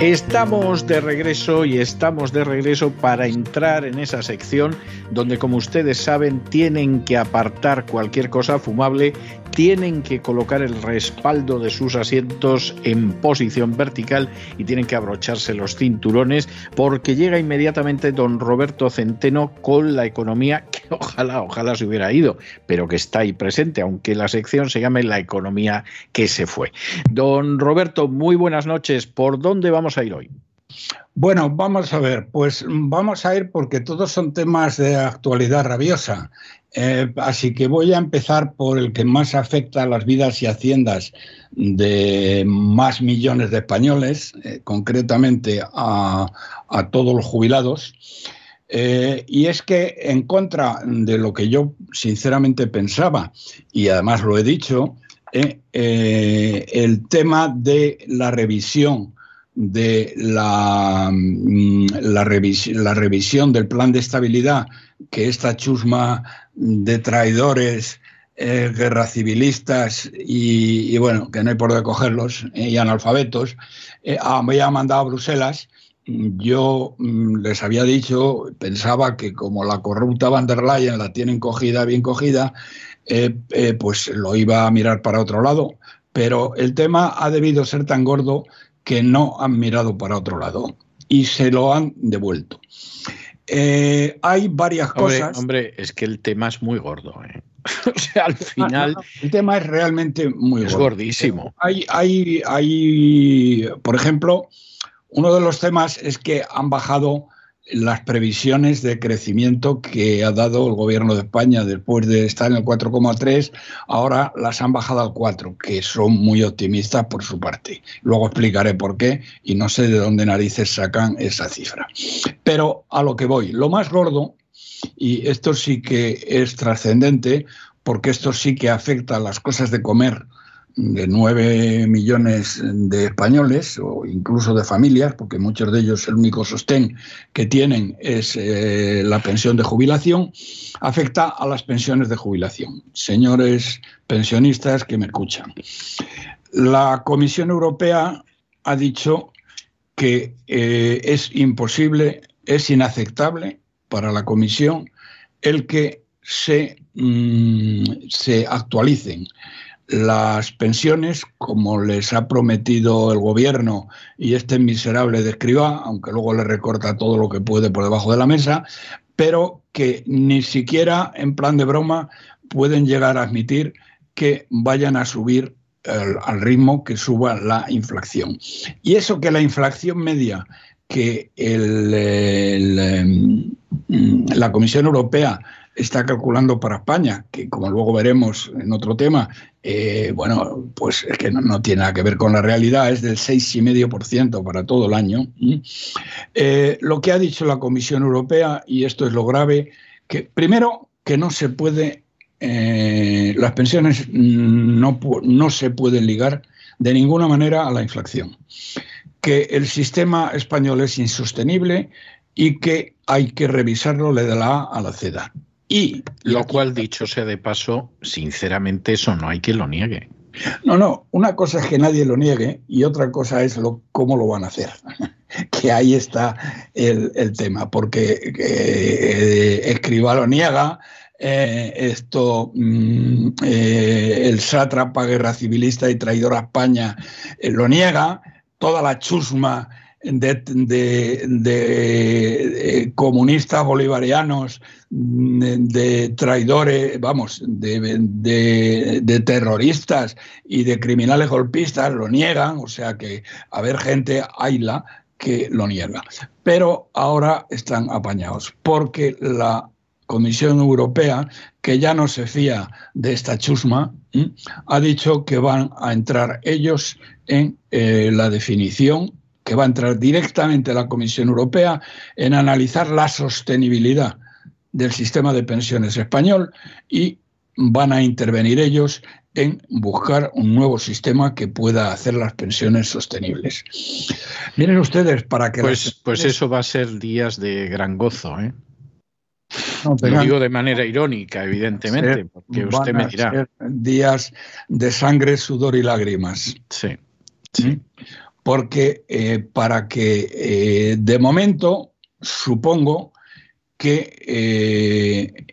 Estamos de regreso y estamos de regreso para entrar en esa sección donde, como ustedes saben, tienen que apartar cualquier cosa fumable, tienen que colocar el respaldo de sus asientos en posición vertical y tienen que abrocharse los cinturones porque llega inmediatamente don Roberto Centeno con la economía que ojalá, ojalá se hubiera ido, pero que está ahí presente, aunque la sección se llame La economía que se fue. Don Roberto, muy buenas noches. ¿Por dónde vamos a ir hoy? Bueno, vamos a ver, pues vamos a ir porque todos son temas de actualidad rabiosa. Eh, así que voy a empezar por el que más afecta a las vidas y haciendas de más millones de españoles, eh, concretamente a, todos los jubilados. Eh, y es que en contra de lo que yo sinceramente pensaba, y además lo he dicho, el tema de la revisión de la, mm, la, revisión del plan de estabilidad que esta chusma de traidores, eh, guerra civilistas y, bueno, que no hay por dónde cogerlos, eh, y analfabetos, eh, había mandado a Bruselas. Yo mm, les había dicho, pensaba que como la corrupta van der Leyen la tienen cogida, bien cogida, pues lo iba a mirar para otro lado. Pero el tema ha debido ser tan gordo que no han mirado para otro lado y se lo han devuelto. Eh, hay varias cosas. Hombre, es que el tema es muy gordo. ¿eh? o sea, al final. el tema es realmente muy es gordísimo. Hay, hay, hay, por ejemplo, uno de los temas es que han bajado las previsiones de crecimiento que ha dado el gobierno de España después de estar en el 4,3, ahora las han bajado al 4, que son muy optimistas por su parte. Luego explicaré por qué y no sé de dónde narices sacan esa cifra. Pero a lo que voy, lo más gordo, y esto sí que es trascendente, porque esto sí que afecta a las cosas de comer de 9 millones de españoles o incluso de familias, porque muchos de ellos el único sostén que tienen es eh, la pensión de jubilación, afecta a las pensiones de jubilación. Señores pensionistas que me escuchan. La Comisión Europea ha dicho que eh, es imposible, es inaceptable para la Comisión el que se, mm, se actualicen las pensiones, como les ha prometido el gobierno y este miserable de escriba, aunque luego le recorta todo lo que puede por debajo de la mesa, pero que ni siquiera en plan de broma pueden llegar a admitir que vayan a subir al ritmo que suba la inflación. Y eso que la inflación media que em, la Comisión Europea está calculando para España, que como luego veremos en otro tema, eh, bueno, pues es que no, tiene nada que ver con la realidad, es del 6,5% para todo el año. Eh, lo que ha dicho la Comisión Europea, y esto es lo grave, que primero que no se puede, eh, las pensiones no, no se pueden ligar de ninguna manera a la inflación, que el sistema español es insostenible y que hay que revisarlo de la A a la Z. Y lo cual, dicho sea de paso, sinceramente eso no hay que lo niegue. No, no, una cosa es que nadie lo niegue y otra cosa es lo, cómo lo van a hacer. que ahí está el, tema, porque eh, Escriba lo niega, eh, esto, mm, eh, el sátrapa guerra civilista y traidor a España lo niega, toda la chusma de, comunistas bolivarianos, de, traidores, vamos, de, terroristas y de criminales golpistas lo niegan, o sea que a ver gente, hayla, que lo niega. Pero ahora están apañados, porque la Comisión Europea, que ya no se fía de esta chusma, ha dicho que van a entrar ellos en eh, la definición, que va a entrar directamente la Comisión Europea en analizar la sostenibilidad del sistema de pensiones español y van a intervenir ellos en buscar un nuevo sistema que pueda hacer las pensiones sostenibles. Miren ustedes, para que... Pues, pues eso va a ser días de gran gozo, ¿eh? Lo digo de manera irónica, evidentemente, porque usted me dirá. días de sangre, sudor y lágrimas. Sí. ¿Mm? Porque eh, para que eh, de momento, supongo que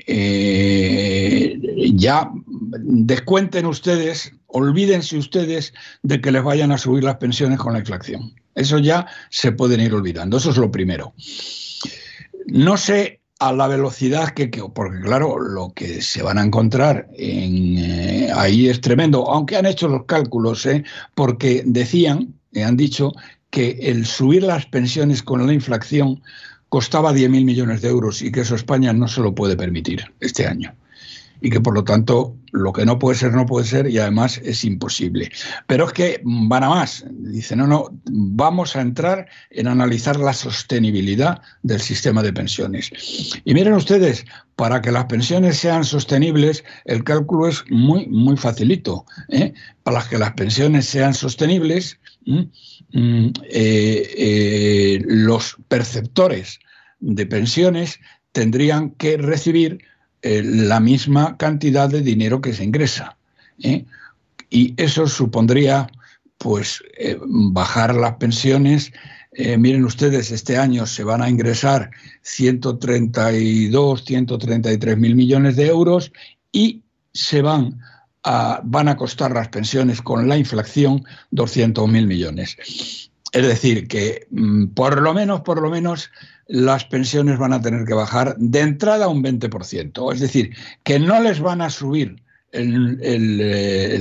eh, ya descuenten ustedes, olvídense ustedes de que les vayan a subir las pensiones con la inflación. Eso ya se pueden ir olvidando. Eso es lo primero. No sé a la velocidad que, porque claro, lo que se van a encontrar en, ahí es tremendo, aunque han hecho los cálculos, porque decían, han dicho, que el subir las pensiones con la inflación costaba 10.000 millones de euros y que eso España no se lo puede permitir este año y que por lo tanto lo que no puede ser no puede ser y además es imposible. Pero es que van a más. Dice, no, no, vamos a entrar en analizar la sostenibilidad del sistema de pensiones. Y miren ustedes, para que las pensiones sean sostenibles, el cálculo es muy, muy facilito. ¿eh? Para que las pensiones sean sostenibles, mm, eh, eh, los perceptores de pensiones tendrían que recibir eh, la misma cantidad de dinero que se ingresa. ¿eh? Y eso supondría pues eh, bajar las pensiones. miren ustedes, este año se van a ingresar 132, 133 mil millones de euros y se van a, van a costar las pensiones con la inflación 200 mil millones. Es decir, que mm, por lo menos, por lo menos, las pensiones van a tener que bajar de entrada un 20%. Es decir, que no les van a subir el,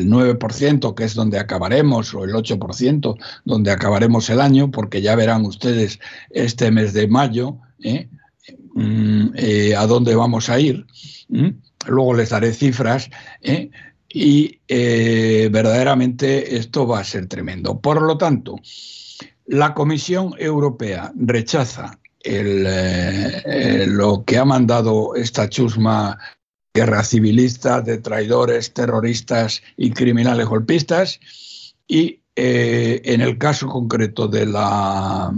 9%, eh, que es donde acabaremos, o el 8%, donde acabaremos el año, porque ya verán ustedes este mes de mayo ¿eh? Mm, eh, a dónde vamos a ir. Luego les daré cifras. Y verdaderamente esto va a ser tremendo. Por lo tanto, la Comisión Europea rechaza eh, eh, lo que ha mandado esta chusma guerra civilista de traidores, terroristas y criminales golpistas. Y eh, en el caso concreto de la,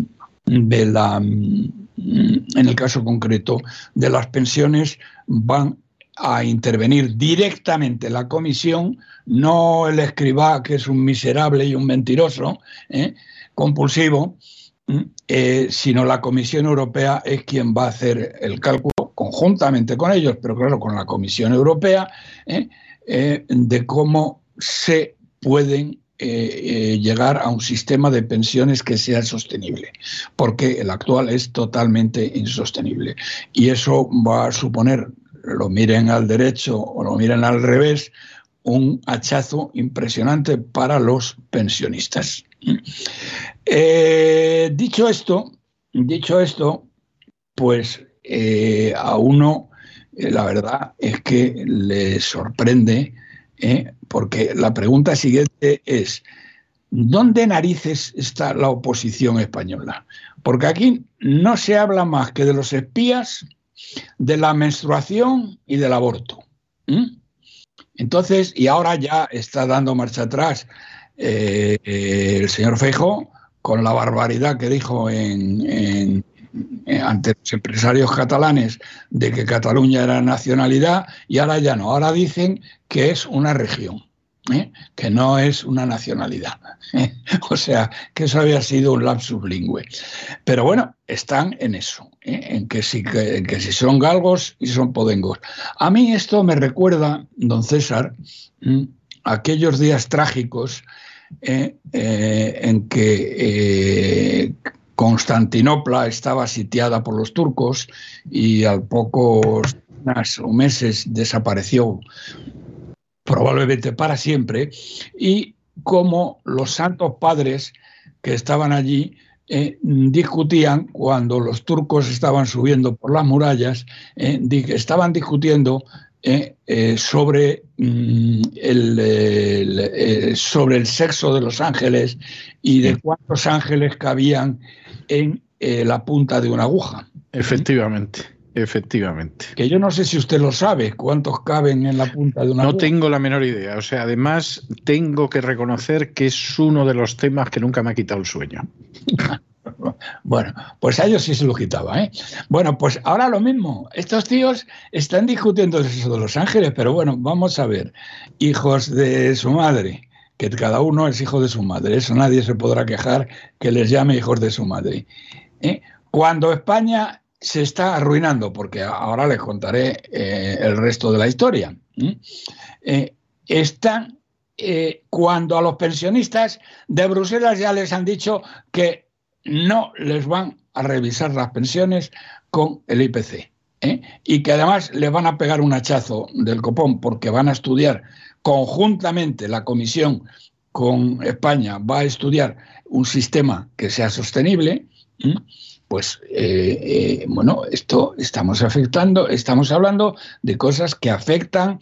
de la en el caso concreto de las pensiones van a intervenir directamente la comisión, no el escribá que es un miserable y un mentiroso compulsivo, eh, sino la Comisión Europea es quien va a hacer el cálculo conjuntamente con ellos, pero claro, con la Comisión Europea, ¿eh? Eh, de cómo se pueden llegar a un sistema de pensiones que sea sostenible, porque el actual es totalmente insostenible. Y eso va a suponer, lo miren al derecho o lo miren al revés, un hachazo impresionante para los pensionistas. Eh, dicho esto, dicho esto, pues eh, a uno eh, la verdad es que le sorprende, porque la pregunta siguiente es, ¿dónde narices está la oposición española? Porque aquí no se habla más que de los espías, de la menstruación y del aborto. Entonces, y ahora ya está dando marcha atrás el señor Feijo con la barbaridad que dijo en, ante los empresarios catalanes de que Cataluña era nacionalidad y ahora ya no, ahora dicen que es una región. ¿Eh? que no es una nacionalidad. O sea, que eso había sido un lapsus lingüe. Pero bueno, están en eso, ¿eh? en, que si, que, que si son galgos y son podengos. A mí esto me recuerda, don César, aquellos días trágicos eh, en que Constantinopla estaba sitiada por los turcos y al pocos meses desapareció probablemente para siempre y como los santos padres que estaban allí eh, discutían cuando los turcos estaban subiendo por las murallas, eh, estaban discutiendo eh, sobre, mm, el, sobre el sexo de los ángeles y de cuántos ángeles cabían en la punta de una aguja. Efectivamente. Efectivamente. Que yo no sé si usted lo sabe, cuántos caben en la punta de una. No tengo la menor idea. O sea, además tengo que reconocer que es uno de los temas que nunca me ha quitado el sueño. Bueno, pues a ellos sí se lo quitaba, ¿eh? Bueno, pues ahora lo mismo. Estos tíos están discutiendo eso de Los Ángeles, pero bueno, vamos a ver. Hijos de su madre, que cada uno es hijo de su madre. Eso nadie se podrá quejar que les llame hijos de su madre. ¿eh? Cuando España se está arruinando, porque ahora les contaré eh, el resto de la historia. Eh, están eh, cuando a los pensionistas de Bruselas ya les han dicho que no les van a revisar las pensiones con el IPC y que además les van a pegar un hachazo del copón porque van a estudiar conjuntamente la comisión con España va a estudiar un sistema que sea sostenible pues eh, eh, bueno, esto estamos afectando, estamos hablando de cosas que afectan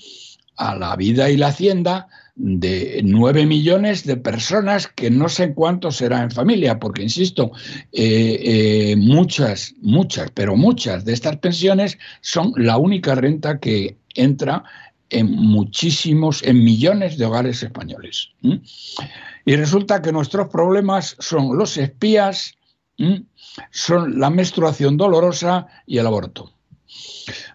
a la vida y la hacienda de nueve millones de personas que no sé cuántos será en familia, porque insisto, eh, muchas, muchas, pero muchas de estas pensiones son la única renta que entra en muchísimos, en millones de hogares españoles. Y resulta que nuestros problemas son los espías, son la menstruación dolorosa y el aborto.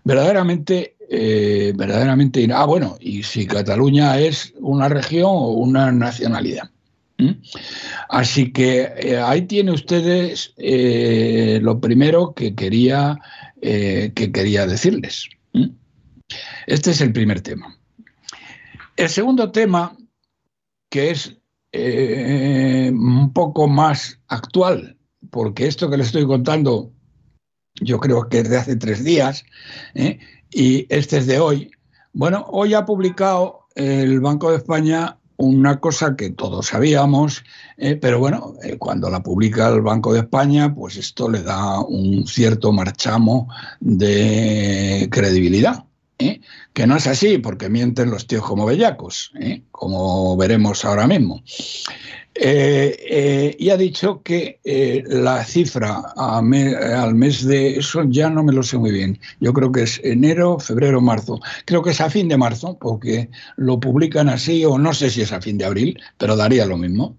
Verdaderamente, eh, verdaderamente. Ah, bueno, y si Cataluña es una región o una nacionalidad. Así que eh, ahí tiene ustedes eh, lo primero que quería, que quería decirles. Este es el primer tema. El segundo tema, que es un poco más actual, porque esto que le estoy contando, yo creo que es de hace tres días, ¿eh? y este es de hoy. Bueno, hoy ha publicado el Banco de España una cosa que todos sabíamos, ¿eh? pero bueno, eh, cuando la publica el Banco de España, pues esto le da un cierto marchamo de credibilidad. Que no es así, porque mienten los tíos como bellacos, como veremos ahora mismo. Eh, eh, y ha dicho que eh, la cifra al mes de eso ya no me lo sé muy bien. Yo creo que es enero, febrero, marzo. Creo que es a fin de marzo, porque lo publican así, o no sé si es a fin de abril, pero daría lo mismo.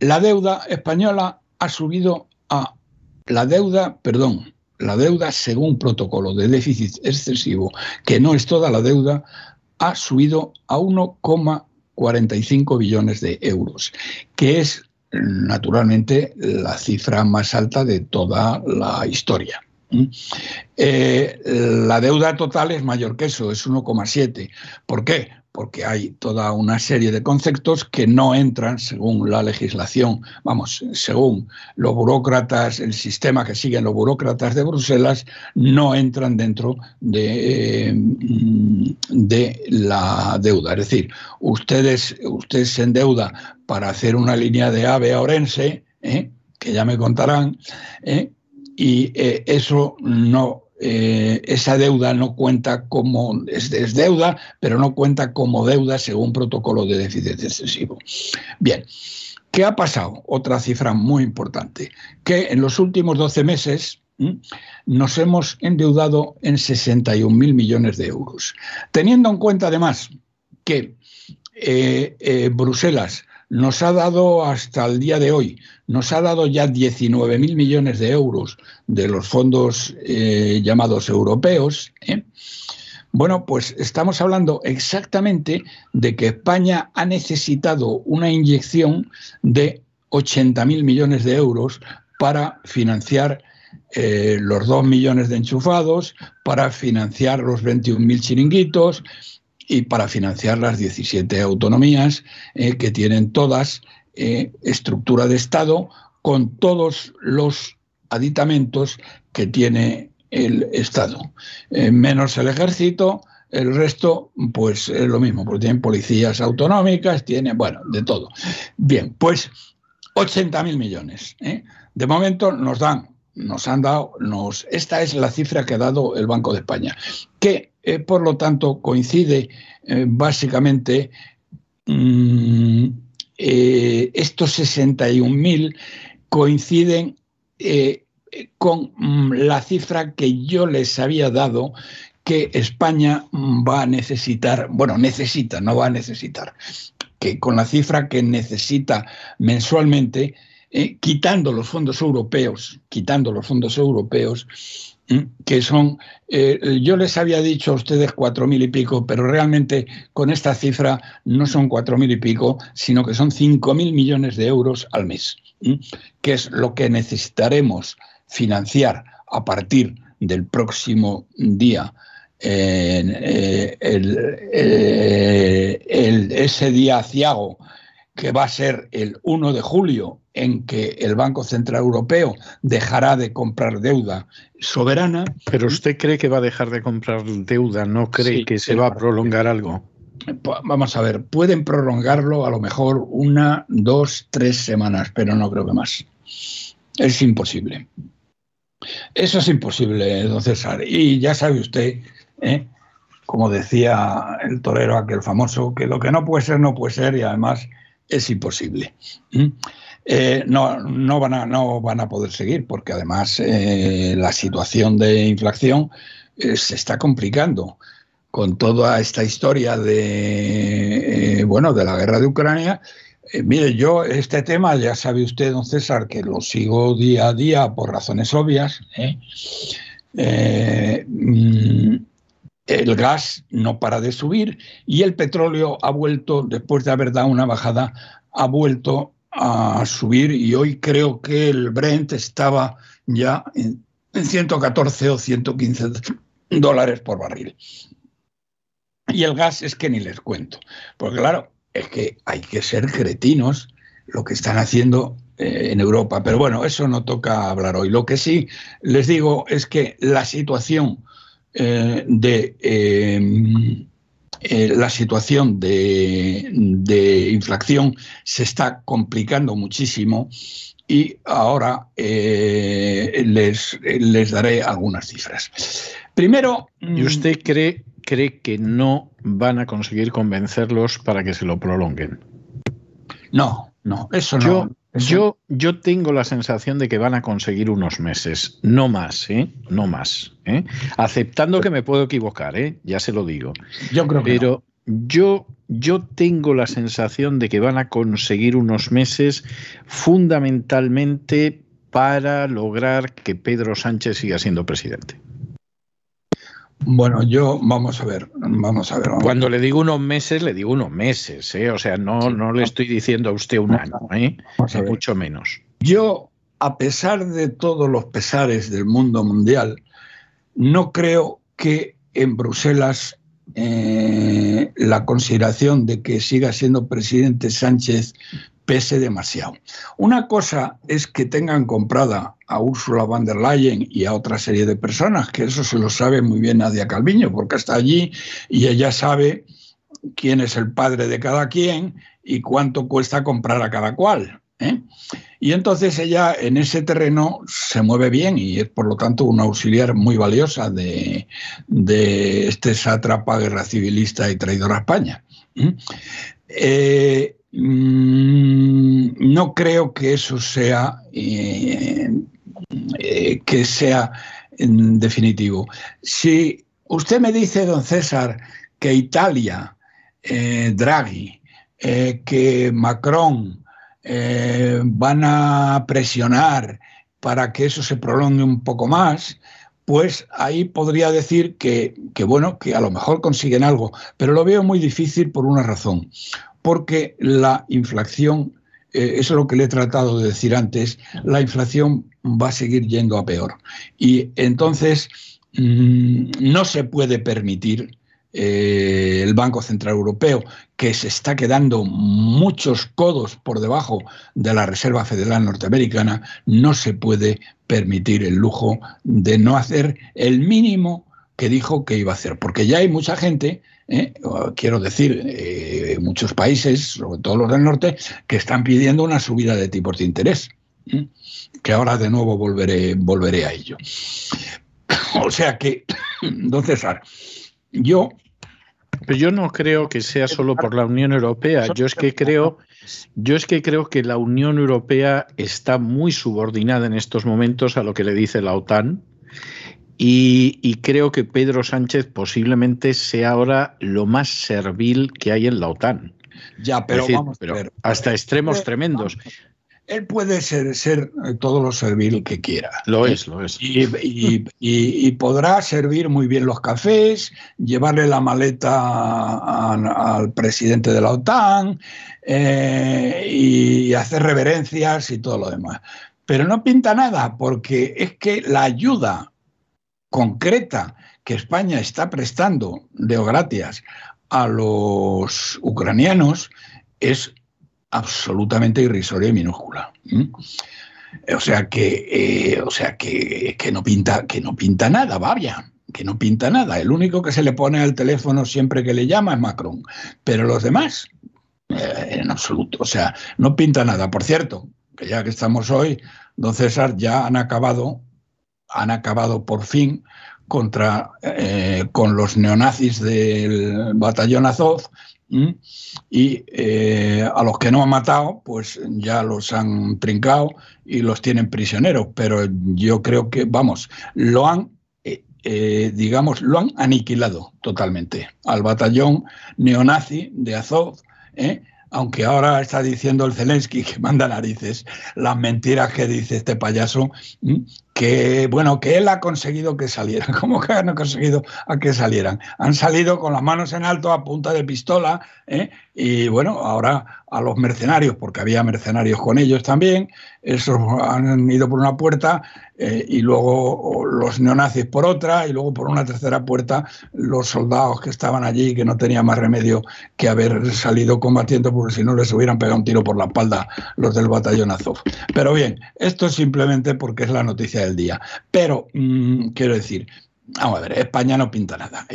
la deuda española ha subido a la deuda, perdón, la deuda según protocolo de déficit excesivo, que no es toda la deuda, ha subido a 1,1 45 billones de euros, que es naturalmente la cifra más alta de toda la historia. Eh, la deuda total es mayor que eso, es 1,7. ¿Por qué? Porque hay toda una serie de conceptos que no entran según la legislación, vamos, según los burócratas, el sistema que siguen los burócratas de Bruselas, no entran dentro de, mm, de la deuda. Es decir, ustedes, ustedes se endeuda para hacer una línea de AVE a Orense, ¿eh? que ya me contarán, ¿eh? y eh, eso no eh, esa deuda no cuenta como, es, deuda, pero no cuenta como deuda según protocolo de déficit excesivo. Bien, ¿qué ha pasado? Otra cifra muy importante, que en los últimos 12 meses nos hemos endeudado en 61 mil millones de euros. Teniendo en cuenta además que eh, eh, Bruselas nos ha dado hasta el día de hoy, nos ha dado ya 19.000 millones de euros de los fondos eh, llamados europeos. ¿eh? Bueno, pues estamos hablando exactamente de que España ha necesitado una inyección de 80.000 millones de euros para financiar eh, los 2 millones de enchufados, para financiar los 21.000 chiringuitos, y para financiar las 17 autonomías eh, que tienen todas eh, estructura de Estado con todos los aditamentos que tiene el Estado, eh, menos el ejército, el resto, pues es lo mismo, porque tienen policías autonómicas, tienen, bueno, de todo. Bien, pues 80.000 millones. De momento nos dan, nos han dado, nos, esta es la cifra que ha dado el Banco de España, que eh, por lo tanto coincide eh, básicamente mm, estos 61.000 coinciden con mm, la cifra que yo les había dado que España va a necesitar, bueno, necesita, no va a necesitar, que con la cifra que necesita mensualmente, eh, quitando los fondos europeos, quitando los fondos europeos, que son, eh, yo les había dicho a ustedes cuatro mil y pico, pero realmente con esta cifra no son cuatro mil y pico, sino que son cinco mil millones de euros al mes, que es lo que necesitaremos financiar a partir del próximo día eh, el, ese día aciago que va a ser el 1 de julio, en que el Banco Central Europeo dejará de comprar deuda soberana. Pero usted cree que va a dejar de comprar deuda, ¿no cree que se va a prolongar algo? Vamos a ver, pueden prolongarlo a lo mejor una, dos, tres semanas, pero no creo que más. Es imposible. Eso es imposible, don César. Y ya sabe usted ¿eh? como decía el torero aquel famoso, que lo que no puede ser, no puede ser y además es imposible. Eh, no, no, van a, no van a poder seguir porque además eh, la situación de inflación se está complicando con toda esta historia de, bueno, de la guerra de Ucrania. mire, yo este tema, ya sabe usted, don César, que lo sigo día a día por razones obvias. Mm, el gas no para de subir y el petróleo ha vuelto, después de haber dado una bajada, ha vuelto a subir y hoy creo que el Brent estaba ya en, 114 o 115 dólares por barril. Y el gas es que ni les cuento, porque claro, es que hay que ser cretinos lo que están haciendo eh, en Europa. Pero bueno, eso no toca hablar hoy. Lo que sí les digo es que la situación eh, de eh, eh, la situación de, inflación se está complicando muchísimo y ahora les, les daré algunas cifras. Primero... ¿Y usted cree, cree que no van a conseguir convencerlos para que se lo prolonguen? No, no, eso no. Yo, yo tengo la sensación de que van a conseguir unos meses, no más, ¿eh? No más. ¿eh? Aceptando que me puedo equivocar, ¿eh? Ya se lo digo. Yo creo que Pero yo, yo tengo la sensación de que van a conseguir unos meses fundamentalmente para lograr que Pedro Sánchez siga siendo presidente. Bueno, yo vamos a ver, vamos a ver. Cuando le digo unos meses, le digo unos meses, ¿eh? o sea, no, no le estoy diciendo a usted un año, ¿eh? mucho menos. Yo, a pesar de todos los pesares del mundo mundial, no creo que en Bruselas eh, la consideración de que siga siendo presidente Sánchez pese demasiado. Una cosa es que tengan comprada a Ursula von der Leyen y a otra serie de personas, que eso se lo sabe muy bien Nadia Calviño, porque está allí y ella sabe quién es el padre de cada quien y cuánto cuesta comprar a cada cual. ¿eh? Y entonces ella en ese terreno se mueve bien y es por lo tanto una auxiliar muy valiosa de, este sátrapa guerra civilista y traidor a España. ¿eh? Mm, no creo que eso sea eh, eh, que sea definitivo. Si usted me dice, don César, que Italia, eh, Draghi, que Macron van a presionar para que eso se prolongue un poco más, pues ahí podría decir que, que, bueno, que a lo mejor consiguen algo, pero lo veo muy difícil por una razón porque la inflación, eh, eso es lo que le he tratado de decir antes, la inflación va a seguir yendo a peor. Y entonces mm, no se puede permitir eh, el Banco Central Europeo, que se está quedando muchos codos por debajo de la Reserva Federal Norteamericana, no se puede permitir el lujo de no hacer el mínimo que dijo que iba a hacer, porque ya hay mucha gente ¿eh? quiero decir, eh, muchos países, sobre todo los del norte, que están pidiendo una subida de tipos de interés, que ahora de nuevo volveré, volveré a ello. O sea que, don César, yo... Yo no creo que sea solo por la Unión Europea, yo es que creo... Yo es que creo que la Unión Europea está muy subordinada en estos momentos a lo que le dice la OTAN, y, creo que Pedro Sánchez posiblemente sea ahora lo más servil que hay en la OTAN. Ya, pero, vamos hasta extremos tremendos. Él puede ser, ser eh, todo lo servil que quiera. Lo es, lo es. Y, podrá servir muy bien los cafés, llevarle la maleta al presidente de la OTAN eh, y hacer reverencias y todo lo demás. Pero no pinta nada, porque es que la ayuda concreta que España está prestando de gracias a los ucranianos es absolutamente irrisoria y minúscula. O sea que, eh, o sea que, no pinta, que no pinta nada, vaya, que no pinta nada. El único que se le pone al teléfono siempre que le llama es Macron, pero los demás, eh, en absoluto. O sea, no pinta nada. Por cierto, que ya que estamos hoy, don César, ya han acabado han acabado por fin contra, eh, con los neonazis del batallón Azov y eh, a los que no han matado, pues ya los han trincado y los tienen prisioneros. Pero yo creo que, vamos, lo han, eh, digamos, lo han aniquilado totalmente. Al batallón neonazi de Azov aunque ahora está diciendo el Zelensky que manda narices las mentiras que dice este payaso, que bueno, que él ha conseguido que salieran. ¿Cómo que han conseguido a que salieran? Han salido con las manos en alto a punta de pistola, ¿eh? y bueno, ahora a los mercenarios, porque había mercenarios con ellos también, esos han ido por una puerta eh, y luego los neonazis por otra y luego por una tercera puerta los soldados que estaban allí que no tenían más remedio que haber salido combatiendo porque si no les hubieran pegado un tiro por la espalda los del batallón Azov. Pero bien, esto es simplemente porque es la noticia del día. Pero mm, quiero decir, Vamos a ver, España no pinta nada.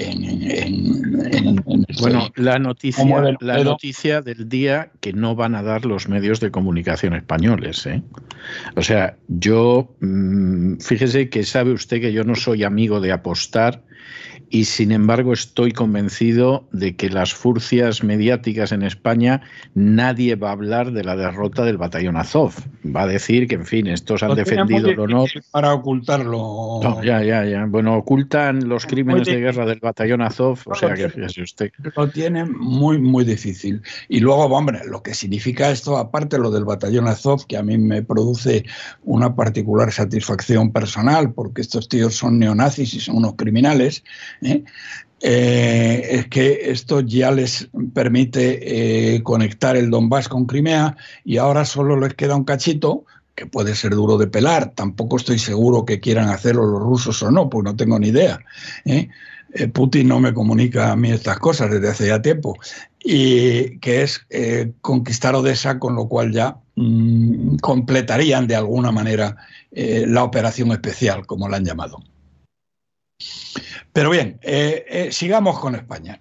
bueno, la noticia, la noticia del día que no van a dar los medios de comunicación españoles. ¿eh? O sea, yo, mm, fíjese que sabe usted que yo no soy amigo de apostar y sin embargo estoy convencido de que las furcias mediáticas en España nadie va a hablar de la derrota del batallón Azov. Va a decir que, en fin, estos han defendido el honor. Para ocultarlo. ya, ya, ya. Bueno, ocultan los crímenes de guerra del batallón Azov, o sea que fíjese usted. Lo tienen muy, muy difícil. Y luego, hombre, lo que significa esto, aparte lo del batallón Azov, que a mí me produce una particular satisfacción personal, porque estos tíos son neonazis y son unos criminales, ¿eh? Eh, es que esto ya les permite eh, conectar el Donbass con Crimea y ahora solo les queda un cachito que puede ser duro de pelar. Tampoco estoy seguro que quieran hacerlo los rusos o no, pues no tengo ni idea. Putin no me comunica a mí estas cosas desde hace ya tiempo. Y que es conquistar Odessa, con lo cual ya mm, completarían de alguna manera la operación especial, como la han llamado. Pero bien, eh, eh, sigamos con España.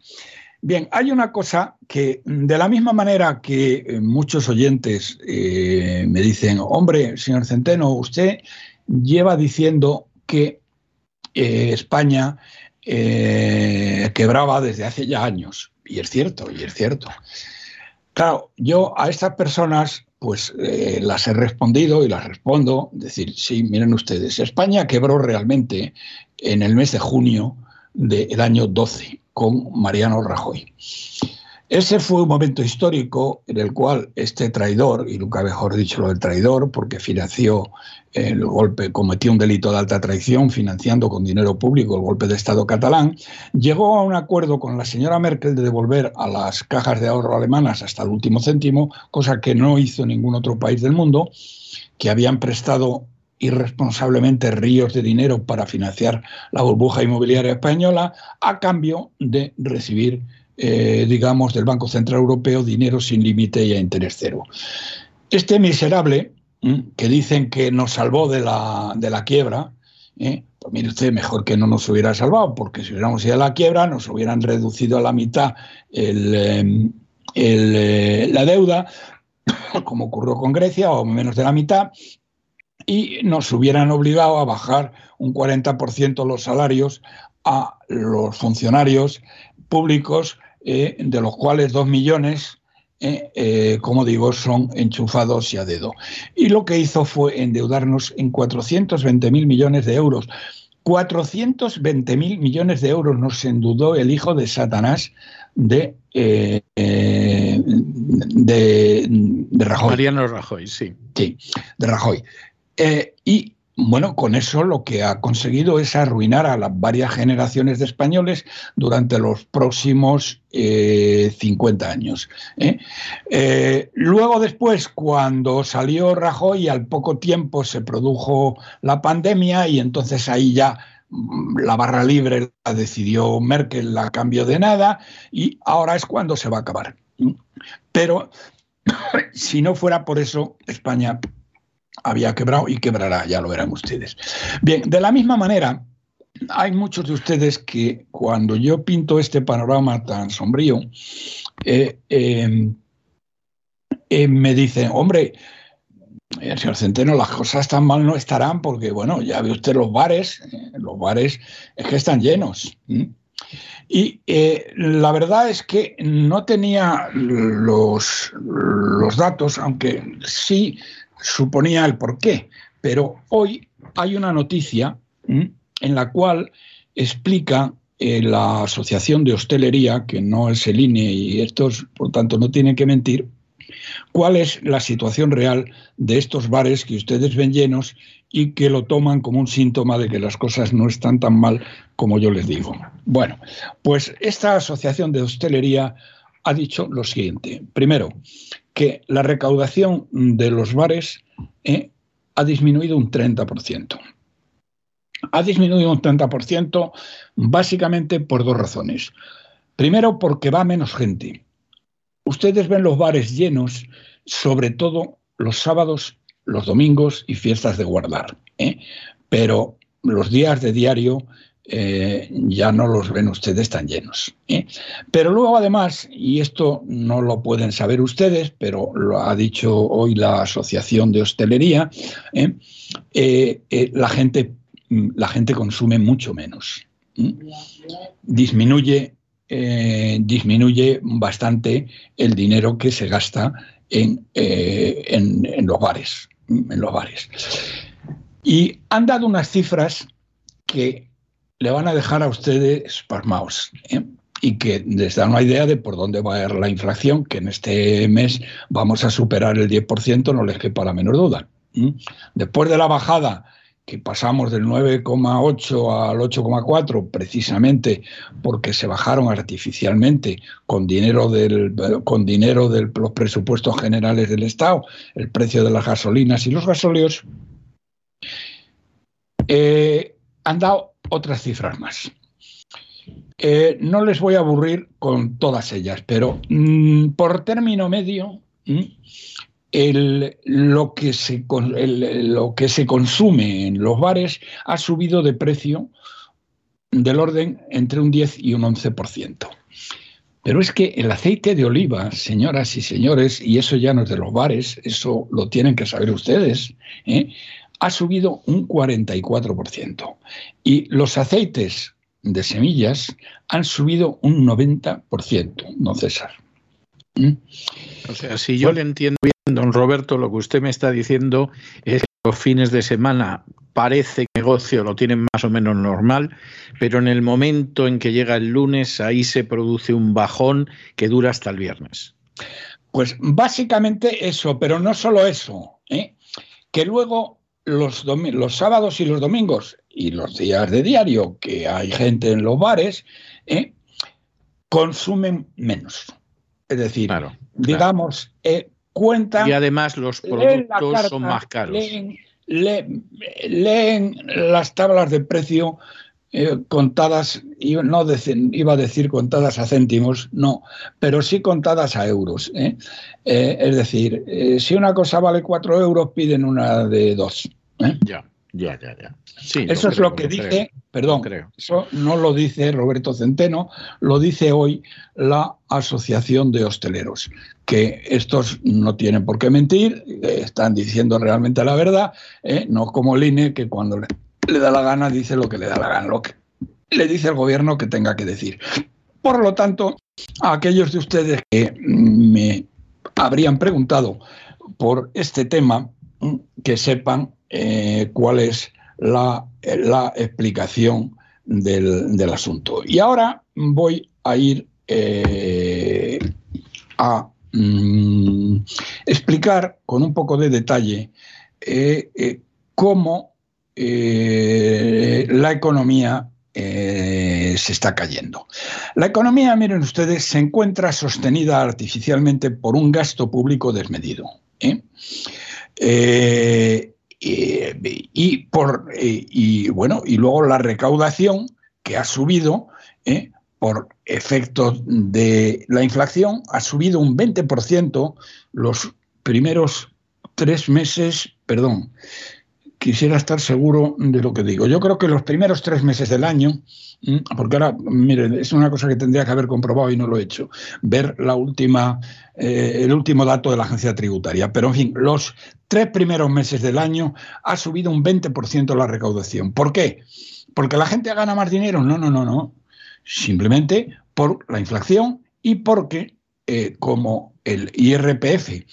Bien, hay una cosa que de la misma manera que eh, muchos oyentes me dicen, hombre, señor Centeno, usted lleva diciendo que España quebraba desde hace ya años. Y es cierto, y es cierto. Claro, yo a estas personas pues las he respondido y las respondo, decir, sí, miren ustedes, España quebró realmente en el mes de junio del año 12 con Mariano Rajoy. Ese fue un momento histórico en el cual este traidor, y nunca mejor dicho lo del traidor, porque financió el golpe, cometió un delito de alta traición financiando con dinero público el golpe de Estado catalán, llegó a un acuerdo con la señora Merkel de devolver a las cajas de ahorro alemanas hasta el último céntimo, cosa que no hizo ningún otro país del mundo, que habían prestado irresponsablemente ríos de dinero para financiar la burbuja inmobiliaria española a cambio de recibir, eh, digamos, del Banco Central Europeo dinero sin límite y a interés cero. Este miserable, que dicen que nos salvó de la, de la quiebra, ¿eh? pues mire usted, mejor que no nos hubiera salvado, porque si hubiéramos ido a la quiebra nos hubieran reducido a la mitad em, eh, la deuda, como ocurrió con Grecia, o menos de la mitad, y nos hubieran obligado a bajar un 40% los salarios a los funcionarios públicos, eh, de los cuales dos millones eh, eh, como digo, son enchufados y a dedo. Y lo que hizo fue endeudarnos en 420.000 millones de euros. 420.000 millones de euros nos endeudó el hijo de Satanás de, de, de, Rajoy. Mariano Rajoy, sí. Sí, de Rajoy. Y bueno, con eso lo que ha conseguido es arruinar a las varias generaciones de españoles durante los próximos 50 eh, años. ¿eh? Eh, luego después, cuando salió Rajoy, al poco tiempo se produjo la pandemia y entonces ahí ya mm, la barra libre la decidió Merkel a cambio de nada y ahora es cuando se va a acabar. Pero si no fuera por eso, España había quebrado y quebrará, ya lo verán ustedes. Bien, de la misma manera, hay muchos de ustedes que cuando yo pinto este panorama tan sombrío, eh, em, eh, me dicen, hombre, eh, señor Centeno, las cosas tan mal no estarán porque, bueno, ya ve usted los bares, los bares es que están llenos. Y la verdad es que no tenía los, los datos, aunque sí suponía el porqué, pero hoy hay una noticia en la cual explica eh, la Asociación de Hostelería, que no es el INE y estos, por tanto, no tienen que mentir, cuál es la situación real de estos bares que ustedes ven llenos y que lo toman como un síntoma de que las cosas no están tan mal como yo les digo. Bueno, pues esta Asociación de Hostelería ha dicho lo siguiente. Primero, que la recaudación de los bares eh, ha disminuido un 30%. Ha disminuido un 30% básicamente por dos razones. Primero, porque va menos gente. Ustedes ven los bares llenos, sobre todo los sábados, los domingos y fiestas de guardar. ¿eh? Pero los días de diario eh, ya no los ven ustedes tan llenos. ¿eh? Pero luego además, y esto no lo pueden saber ustedes, pero lo ha dicho hoy la Asociación de Hostelería, ¿eh? la, gente, la gente consume mucho menos. Disminuye, disminuye bastante el dinero que se gasta en, en los bares. En los bares. Y han dado unas cifras que le van a dejar a ustedes pasmaos. ¿eh? Y que les da una idea de por dónde va a ir la inflación, que en este mes vamos a superar el 10%, no les quepa la menor duda. ¿eh? Después de la bajada que pasamos del 9,8 al 8,4 precisamente porque se bajaron artificialmente con dinero del con dinero de los presupuestos generales del Estado, el precio de las gasolinas y los gasóleos, eh, han dado otras cifras más. Eh, no les voy a aburrir con todas ellas, pero mm, por término medio, mm, lo, que se, lo que se consume en los bares ha subido de precio del orden entre un 10 y un 11%. Pero es que el aceite de oliva, señoras y señores, y eso ya no es de los bares, eso lo tienen que saber ustedes, ¿eh? Ha subido un 44%. Y los aceites de semillas han subido un 90%, don César. ¿Mm? O sea, si yo le entiendo bien, don Roberto, lo que usted me está diciendo es que los fines de semana parece que el negocio lo tienen más o menos normal, pero en el momento en que llega el lunes, ahí se produce un bajón que dura hasta el viernes. Pues básicamente eso, pero no solo eso, ¿eh? que luego los, los sábados y los domingos y los días de diario que hay gente en los bares, ¿eh? consumen menos. Es decir, digamos, eh, cuentan... Y además los productos son más caros. Leen, las tablas de precio eh, contadas, no iba a decir contadas a céntimos, no, pero sí contadas a euros. ¿eh? Es decir, si una cosa vale cuatro euros, piden una de dos. Ya. Ya, ya, ya. eso es lo que dice, perdón, creo. eso no lo dice Roberto Centeno, lo dice hoy la Asociación de Hosteleros, que estos no tienen por qué mentir, eh, están diciendo realmente la verdad, eh, no como el INE, que cuando le, da la gana dice lo que le da la gana, lo que le dice el gobierno que tenga que decir. Por lo tanto, a aquellos de ustedes que me habrían preguntado por este tema, mm, que sepan eh, cuál es la, explicación del, asunto. Y ahora voy a ir eh, a mm, explicar con un poco de detalle eh, cómo la economía se está cayendo. La economía, miren ustedes, se encuentra sostenida artificialmente por un gasto público desmedido. Eh, y, por, eh, y, bueno, y luego la recaudación que ha subido eh, por efectos de la inflación, ha subido un 20% los primeros tres meses, perdón, quisiera estar seguro de lo que digo. Yo creo que los primeros tres meses del año, porque ahora, mire, es una cosa que tendría que haber comprobado y no lo he hecho, ver la última, el último dato de la agencia tributaria. Pero, en fin, los tres primeros meses del año ha subido un 20% la recaudación. ¿Por qué? ¿Porque la gente gana más dinero? No, no, no, no. Simplemente por la inflación y porque, eh, como el IRPF,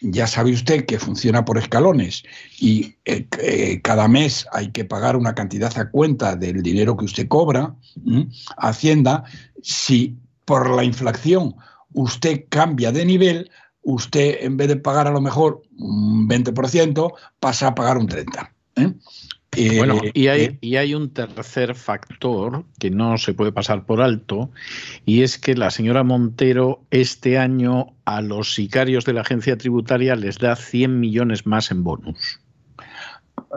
ya sabe usted que funciona por escalones y eh, eh, cada mes hay que pagar una cantidad a cuenta del dinero que usted cobra, Hacienda, si por la inflación usted cambia de nivel, usted en vez de pagar a lo mejor un 20%, pasa a pagar un 30%. ¿eh? Bueno, eh, y hay, eh, y hay un tercer factor que no se puede pasar por alto, y es que la señora Montero este año a los sicarios de la agencia tributaria les da 100 millones más en bonus.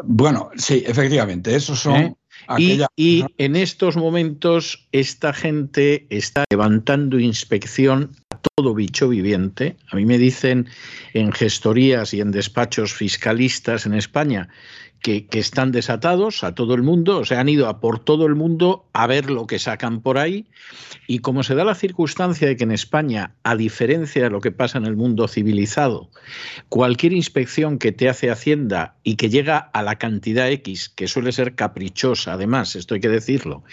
Bueno, sí, efectivamente, esos son... Y, y, en estos momentos esta gente está levantando inspección todo bicho viviente. A mí me dicen en gestorías y en despachos fiscalistas en España que, están desatados a todo el mundo, o sea, han ido a por todo el mundo a ver lo que sacan por ahí. Y como se da la circunstancia de que en España, a diferencia de lo que pasa en el mundo civilizado, cualquier inspección que te hace Hacienda y que llega a la cantidad X, que suele ser caprichosa, además, esto hay que decirlo,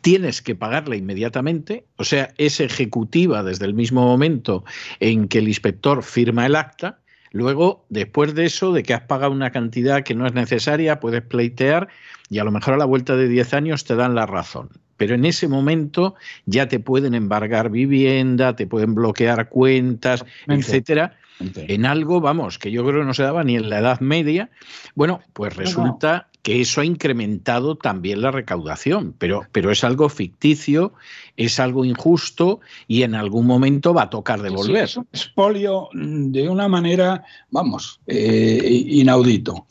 tienes que pagarla inmediatamente, o sea, es ejecutiva desde el mismo momento en que el inspector firma el acta, Luego, después de eso, de que has pagado una cantidad que no es necesaria, puedes pleitear y a lo mejor a la vuelta de 10 años te dan la razón. Pero en ese momento ya te pueden embargar vivienda, te pueden bloquear cuentas, etcétera. En algo, vamos, que yo creo que no se daba ni en la Edad Media. Bueno, pues resulta que eso ha incrementado también la recaudación, pero, pero es algo ficticio, es algo injusto y en algún momento va a tocar devolver. es un expolio de una manera, vamos, eh, inaudito.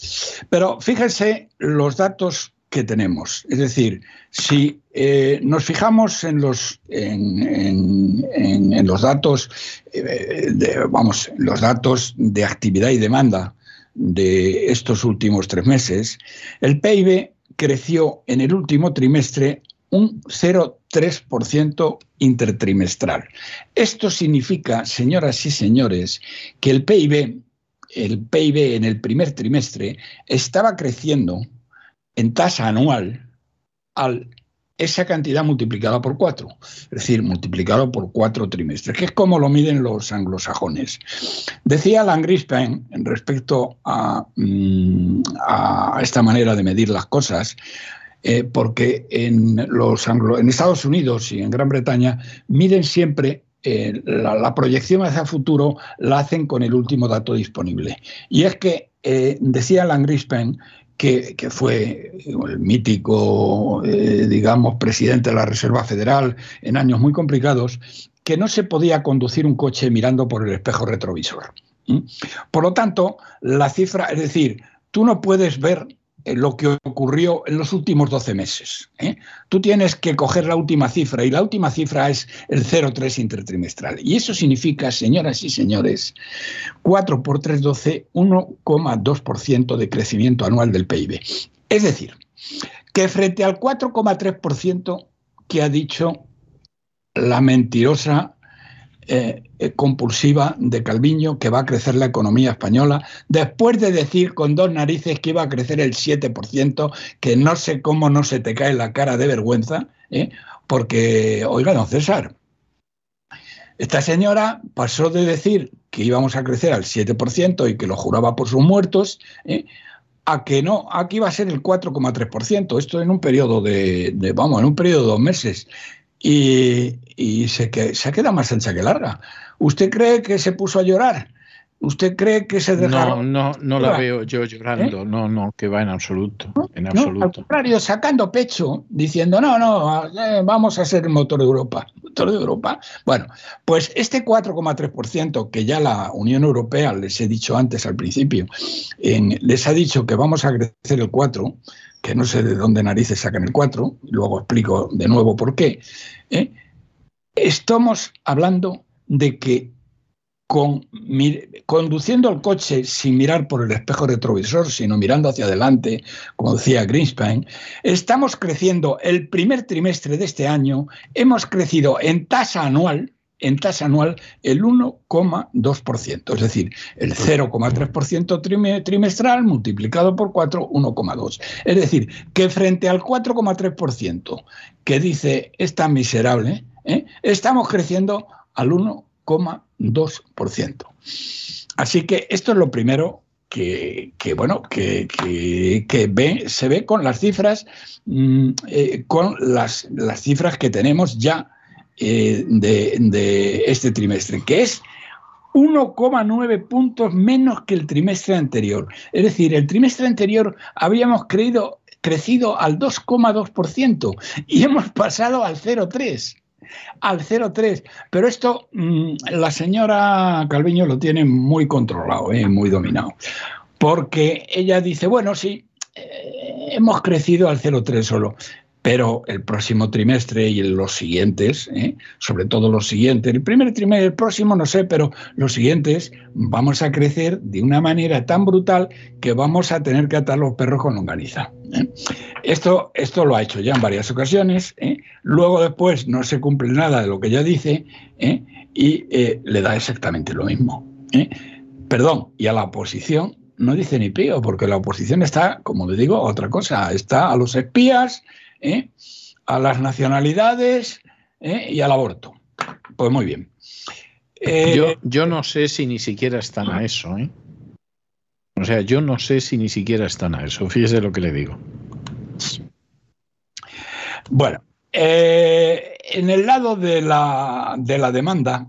Pero fíjense los datos que tenemos. Es decir, si eh, nos fijamos en los, en, los datos, eh, de, vamos, los datos de actividad y demanda de estos últimos tres meses, el PIB creció en el último trimestre un 0,3% intertrimestral. Esto significa, señoras y señores, que el PIB, el PIB en el primer trimestre estaba creciendo en tasa anual al esa cantidad multiplicada por cuatro, es decir, multiplicado por cuatro trimestres, que es como lo miden los anglosajones. Decía Alan Greenspan respecto mm, a, esta manera de medir las cosas, eh, porque en, los en Estados Unidos y en Gran Bretaña miden siempre eh, la, proyección hacia el futuro la hacen con el último dato disponible. Y es que, eh, decía Alan Greenspan, que, fue el mítico, eh, digamos, presidente de la Reserva Federal en años muy complicados, que no se podía conducir un coche mirando por el espejo retrovisor. Por lo tanto, la cifra, es decir, tú no puedes ver eh, lo que ocurrió en los últimos 12 meses. ¿eh? Tú tienes que coger la última cifra y la última cifra es el 0,3 intertrimestral. Y eso significa, señoras y señores, 4 por 3, 12, 1,2% de crecimiento anual del PIB. Es decir, que frente al 4,3% que ha dicho la mentirosa eh, eh, compulsiva de Calviño que va a crecer la economía española, después de decir con dos narices que iba a crecer el 7%, que no sé cómo no se te cae la cara de vergüenza, ¿eh? porque, oiga, don César, esta señora pasó de decir que íbamos a crecer al 7% y que lo juraba por sus muertos, a que no, aquí va a ser el 4,3%, esto en un periodo de, de, vamos, en un periodo de dos meses. Y, se, que, se queda más ancha que larga. ¿Usted cree que se puso a llorar? ¿Usted cree que se dejaron? No, no, no la veo yo llorando, ¿Eh? no, no, que va en absoluto, en absoluto. al contrario, sacando pecho, diciendo, no, no, eh, vamos a ser el motor de Europa. ¿Motor de Europa? Bueno, pues este 4,3% que ya la Unión Europea, les he dicho antes al principio, les ha dicho que vamos a crecer el 4%, que no sé de dónde narices sacan el 4, luego explico de nuevo por qué, ¿eh? Estamos hablando de que con, conduciendo el coche sin mirar por el espejo retrovisor, sino mirando hacia adelante, como decía Greenspan, estamos creciendo el primer trimestre de este año, hemos crecido en tasa anual, en tasa anual el 1,2%, es decir, el 0,3% trimestral multiplicado por 4, 1,2. Es decir, que frente al 4,3% que dice esta miserable, ¿eh? estamos creciendo al 1,2%. Así que esto es lo primero que, bueno, que, se ve con las cifras, mm, eh, con las, cifras que tenemos ya eh, de, este trimestre, que es 1,9 puntos menos que el trimestre anterior. Es decir, el trimestre anterior habíamos creído, crecido al 2,2% y hemos pasado al 0,3 al 0,3. Pero esto mm, la señora Calviño lo tiene muy controlado, eh, muy dominado. Porque ella dice, bueno, sí, eh, hemos crecido al 0,3 solo pero el próximo trimestre y los siguientes, ¿eh? sobre todo los siguientes, el primer trimestre, el próximo no sé, pero los siguientes vamos a crecer de una manera tan brutal que vamos a tener que atar los perros con longaniza. ¿eh? Esto, esto lo ha hecho ya en varias ocasiones, ¿eh? luego después no se cumple nada de lo que ella dice y le da exactamente lo mismo. Perdón, y a la oposición no dice ni pío, porque la oposición está, como le digo, otra cosa, está a los espías, ¿eh? a las nacionalidades ¿eh? y al aborto. Pues muy bien. Eh, yo, yo, no sé si ni siquiera están a eso. O sea, yo no sé si ni siquiera están a eso. Fíjese lo que le digo. Bueno, en el lado de la, de la demanda,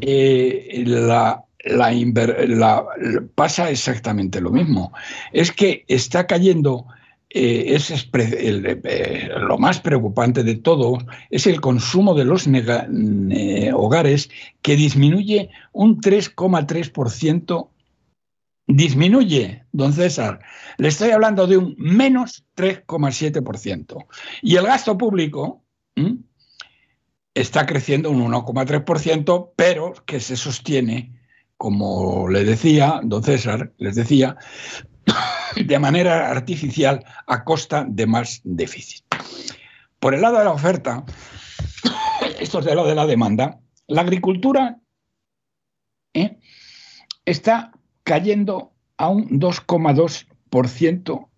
la, la, pasa exactamente lo mismo. Es que está cayendo eh, es eh, lo más preocupante de todo es el consumo de los hogares que disminuye un 3,3%. Disminuye, don César. Le estoy hablando de un menos 3,7%. Y el gasto público está creciendo un 1,3%, pero que se sostiene, como le decía, don César, les decía, de manera artificial a costa de más déficit. Por el lado de la oferta, esto es de lo de la demanda, la agricultura ¿eh? está cayendo a un 2,2%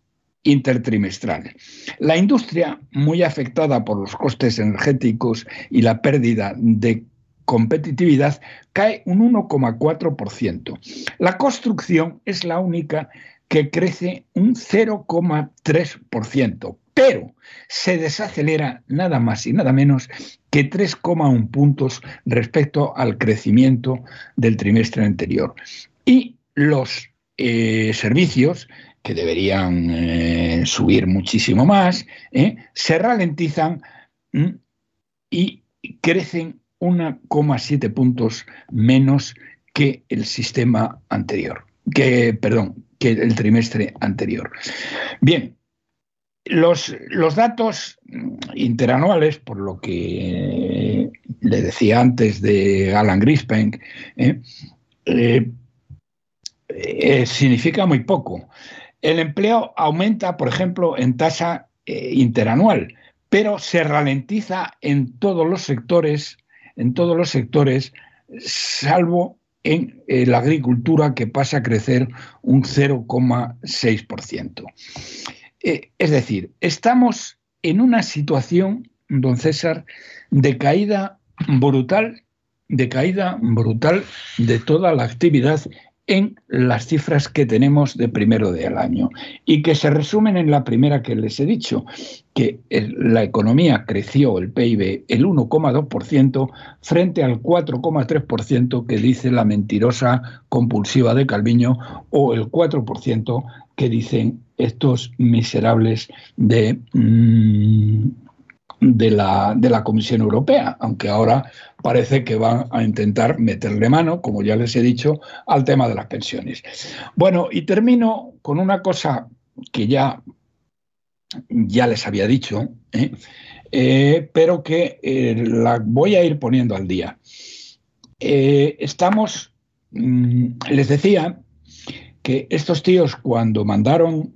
intertrimestral. La industria, muy afectada por los costes energéticos y la pérdida de competitividad, cae un 1,4%. La construcción es la única que crece un 0,3%, pero se desacelera nada más y nada menos que 3,1 puntos respecto al crecimiento del trimestre anterior. Y los eh, servicios, que deberían eh, subir muchísimo más, eh, se ralentizan mm, y crecen 1,7 puntos menos que el sistema anterior, que, perdón, que el trimestre anterior. Bien, los, los, datos interanuales, por lo que le decía antes de Alan Grispenk, ¿eh? Eh, eh, significa muy poco. El empleo aumenta, por ejemplo, en tasa eh, interanual, pero se ralentiza en todos los sectores, en todos los sectores, salvo en eh, la agricultura que pasa a crecer un 0,6%. Eh, es decir, estamos en una situación, don César, de caída brutal, de caída brutal de toda la actividad en las cifras que tenemos de primero del año y que se resumen en la primera que les he dicho, que la economía creció el PIB el 1,2% frente al 4,3% que dice la mentirosa compulsiva de Calviño o el 4% que dicen estos miserables de, mm, de, la, de la Comisión Europea, aunque ahora parece que van a intentar meterle mano, como ya les he dicho, al tema de las pensiones. Bueno, y termino con una cosa que ya, ya les había dicho, ¿eh? Eh, pero que eh, la voy a ir poniendo al día. estamos, mm, les decía que estos tíos cuando mandaron,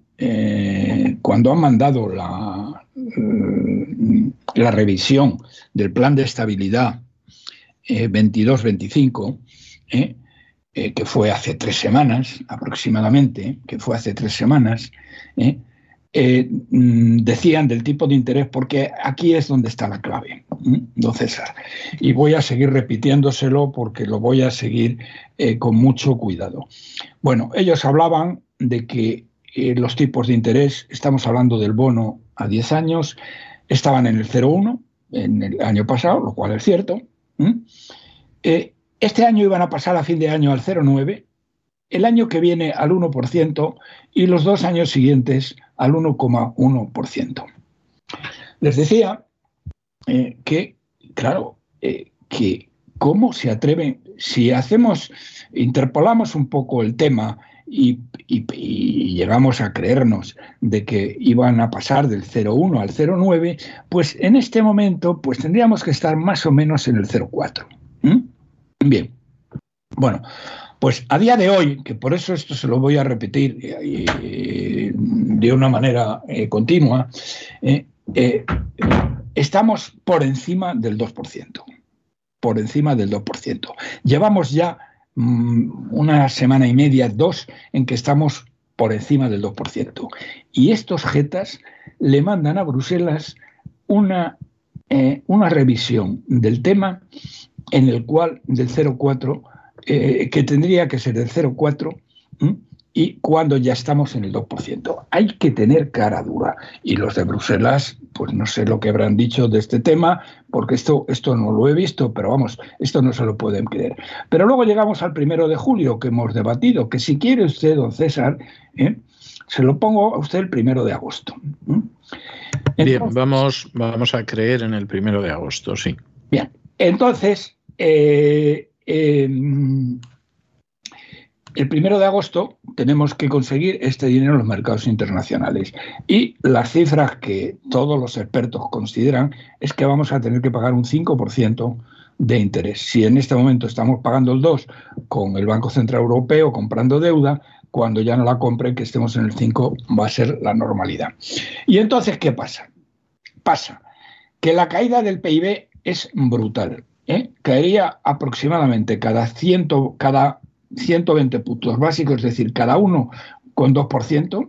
cuando han mandado la, la revisión del plan de estabilidad 22-25, eh, eh, eh, que fue hace tres semanas aproximadamente, que fue hace tres semanas, mm, decían del tipo de interés, porque aquí es donde está la clave, don César. Y voy a seguir repitiéndoselo porque lo voy a seguir con mucho cuidado. Bueno, ellos hablaban de que los tipos de interés, estamos hablando del bono a 10 años, estaban en el 0,1 en el año pasado, lo cual es cierto. Eh, este año iban a pasar a fin de año al 0,9, el año que viene al 1% y los dos años siguientes al 1,1%. Les decía eh, que, claro, eh, que cómo se atreven, si hacemos, interpolamos un poco el tema y, llegamos a creernos de que iban a pasar del 0,1 al 0,9, pues en este momento pues tendríamos que estar más o menos en el 0,4. Bien, bueno, pues a día de hoy, que por eso esto se lo voy a repetir eh, de una manera eh, continua, eh, estamos por encima del 2%, por encima del 2%. Llevamos ya una semana y media, dos, en que estamos por encima del 2%. Y estos jetas le mandan a Bruselas una, eh, una revisión del tema en el cual del 0,4, eh, que tendría que ser del 0,4, y cuando ya estamos en el 2%. Hay que tener cara dura. Y los de Bruselas, pues no sé lo que habrán dicho de este tema, porque esto, esto no lo he visto, pero vamos, esto no se lo pueden creer. Pero luego llegamos al primero de julio, que hemos debatido, que si quiere usted, don César, ¿eh? se lo pongo a usted el primero de agosto. Bien, vamos, vamos a creer en el primero de agosto, sí. Bien, entonces, eh, eh, el primero de agosto tenemos que conseguir este dinero en los mercados internacionales. Y las cifras que todos los expertos consideran es que vamos a tener que pagar un 5% de interés. Si en este momento estamos pagando el 2 con el Banco Central Europeo comprando deuda, cuando ya no la compren, que estemos en el 5, va a ser la normalidad. Y entonces, ¿qué pasa? Pasa que la caída del PIB es brutal. ¿eh? Caería aproximadamente cada, ciento, cada 120 puntos básicos, es decir, cada uno con 2%,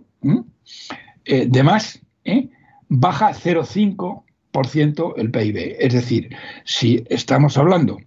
eh, de más, ¿eh? baja 0,5% el PIB. Es decir, si estamos hablando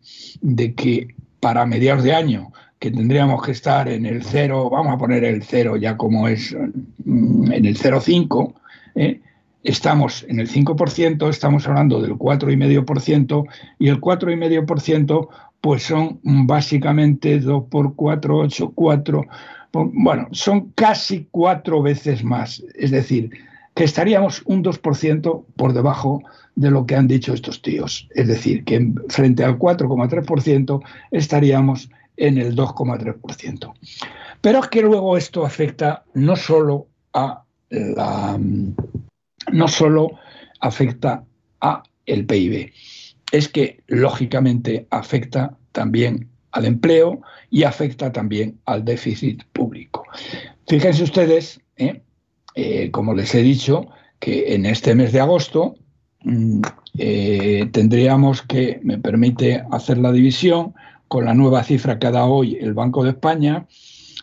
de que para mediados de año que tendríamos que estar en el 0, vamos a poner el 0 ya como es mm, en el 0,5, ¿eh? estamos en el 5%, estamos hablando del 4,5% y el 4,5% pues son básicamente 2 por 4, 8, 4, bueno, son casi cuatro veces más. Es decir, que estaríamos un 2% por debajo de lo que han dicho estos tíos. Es decir, que frente al 4,3% estaríamos en el 2,3%. Pero es que luego esto afecta no solo a la no solo afecta a el PIB, es que lógicamente afecta también al empleo y afecta también al déficit público. Fíjense ustedes ¿eh? Eh, como les he dicho, que en este mes de agosto mm, tendríamos que, me permite hacer la división, con la nueva cifra que dado hoy el Banco de España,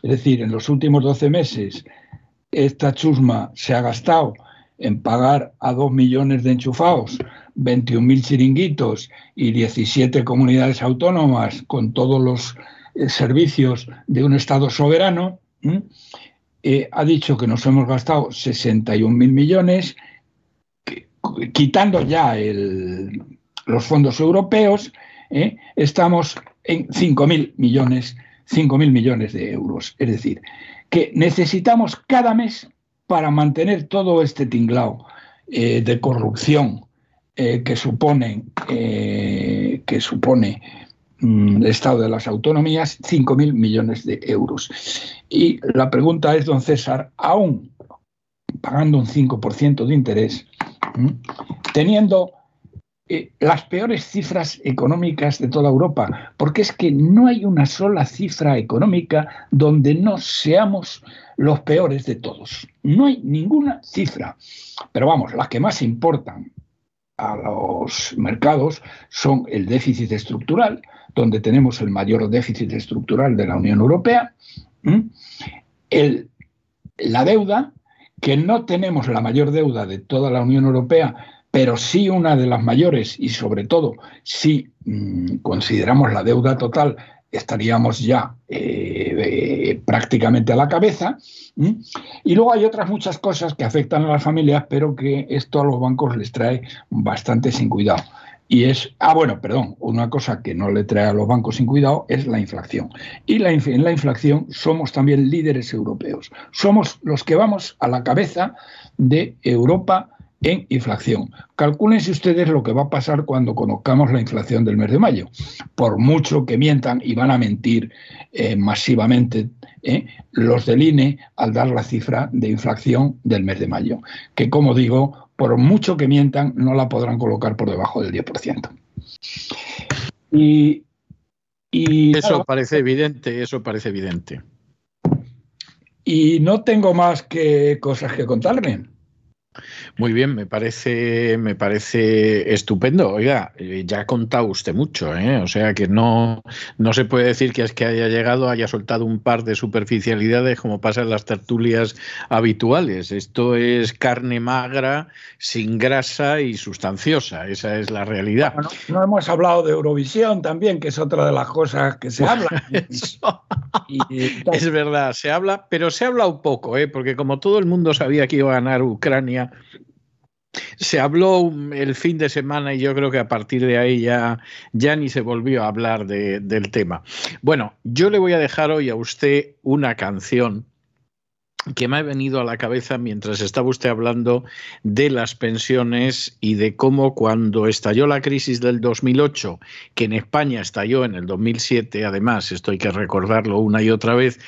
es decir, en los últimos 12 meses esta chusma se ha gastado en pagar a 2 millones de enchufados, 21.000 chiringuitos y 17 comunidades autónomas con todos los eh, servicios de un Estado soberano, eh, ha dicho que nos hemos gastado 61.000 millones, quitando ya los fondos europeos, ¿eh? estamos en 5.000 millones, 5.000 millones de euros. Es decir, que necesitamos cada mes para mantener todo este tinglao de corrupción eh, que supone, eh, que supone mm, el Estado de las Autonomías, 5.000 millones de euros. Y la pregunta es, don César, aún pagando un 5% de interés, teniendo eh, las peores cifras económicas de toda Europa, porque es que no hay una sola cifra económica donde no seamos los peores de todos. No hay ninguna cifra. Pero vamos, las que más importan a los mercados son el déficit estructural, donde tenemos el mayor déficit estructural de la Unión Europea, la deuda, que no tenemos la mayor deuda de toda la Unión Europea, pero sí una de las mayores y sobre todo si mm, consideramos la deuda total estaríamos ya eh, prácticamente a la cabeza. Y luego hay otras muchas cosas que afectan a las familias, pero que esto a los bancos les trae bastante sin cuidado. Y es, ah, bueno, perdón, una cosa que no le trae a los bancos sin cuidado es la inflación. Y la, en la inflación somos también líderes europeos. Somos los que vamos a la cabeza de Europa en inflación. Calcúlense ustedes lo que va a pasar cuando conozcamos la inflación del mes de mayo. Por mucho que mientan y van a mentir eh, masivamente eh, los del INE al dar la cifra de inflación del mes de mayo, que como digo, por mucho que mientan no la podrán colocar por debajo del 10%. Y, y eso parece evidente, eso parece evidente. Y no tengo más que cosas que contarle. Muy bien, me parece, me parece estupendo. Oiga, eh, ya ha contado usted mucho, ¿eh? o sea que no, no se puede decir que es que haya llegado, haya soltado un par de superficialidades como pasa en las tertulias habituales. Esto es carne magra, sin grasa y sustanciosa. Esa es la realidad. no hemos hablado de Eurovisión también, que es otra de las cosas que se habla. es verdad, se habla, pero se habla un poco, ¿eh? porque como todo el mundo sabía que iba a ganar Ucrania, se habló el fin de semana y yo creo que a partir de ahí ya, ya ni se volvió a hablar del tema. Bueno, yo le voy a dejar hoy a usted una canción que me ha venido a la cabeza mientras estaba usted hablando de las pensiones y de cómo cuando estalló la crisis del 2008, que en España estalló en el 2007, además, esto hay que recordarlo una y otra vez,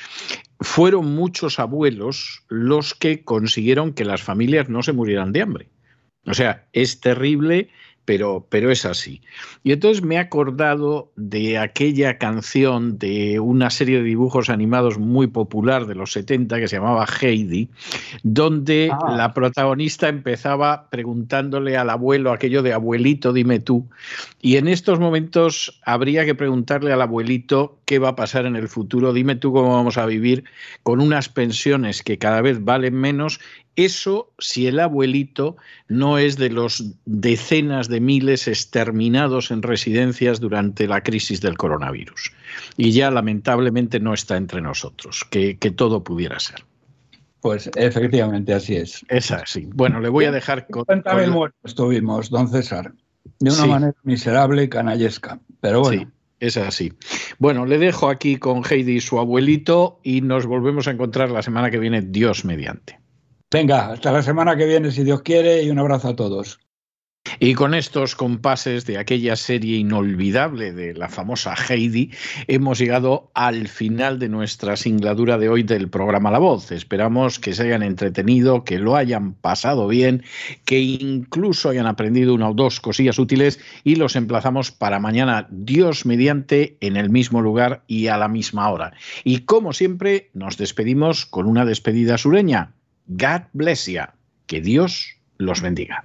fueron muchos abuelos los que consiguieron que las familias no se murieran de hambre. O sea, es terrible pero, pero es así. Y entonces me he acordado de aquella canción de una serie de dibujos animados muy popular de los 70 que se llamaba Heidi, donde ah. la protagonista empezaba preguntándole al abuelo aquello de abuelito, dime tú. Y en estos momentos habría que preguntarle al abuelito qué va a pasar en el futuro, dime tú cómo vamos a vivir con unas pensiones que cada vez valen menos eso si el abuelito no es de los decenas de miles exterminados en residencias durante la crisis del coronavirus. Y ya lamentablemente no está entre nosotros, que, todo pudiera ser. Pues efectivamente así es. Es así. Bueno, le voy a dejar... Con, estuvimos, don César, de una manera miserable y canallesca, pero bueno. Sí. Es así. Bueno, le dejo aquí con Heidi y su abuelito y nos volvemos a encontrar la semana que viene, Dios mediante. Venga, hasta la semana que viene, si Dios quiere, y un abrazo a todos. Y con estos compases de aquella serie inolvidable de la famosa Heidi, hemos llegado al final de nuestra singladura de hoy del programa La Voz. Esperamos que se hayan entretenido, que lo hayan pasado bien, que incluso hayan aprendido una o dos cosillas útiles y los emplazamos para mañana, Dios mediante, en el mismo lugar y a la misma hora. Y como siempre, nos despedimos con una despedida sureña. God bless you. Que Dios los bendiga.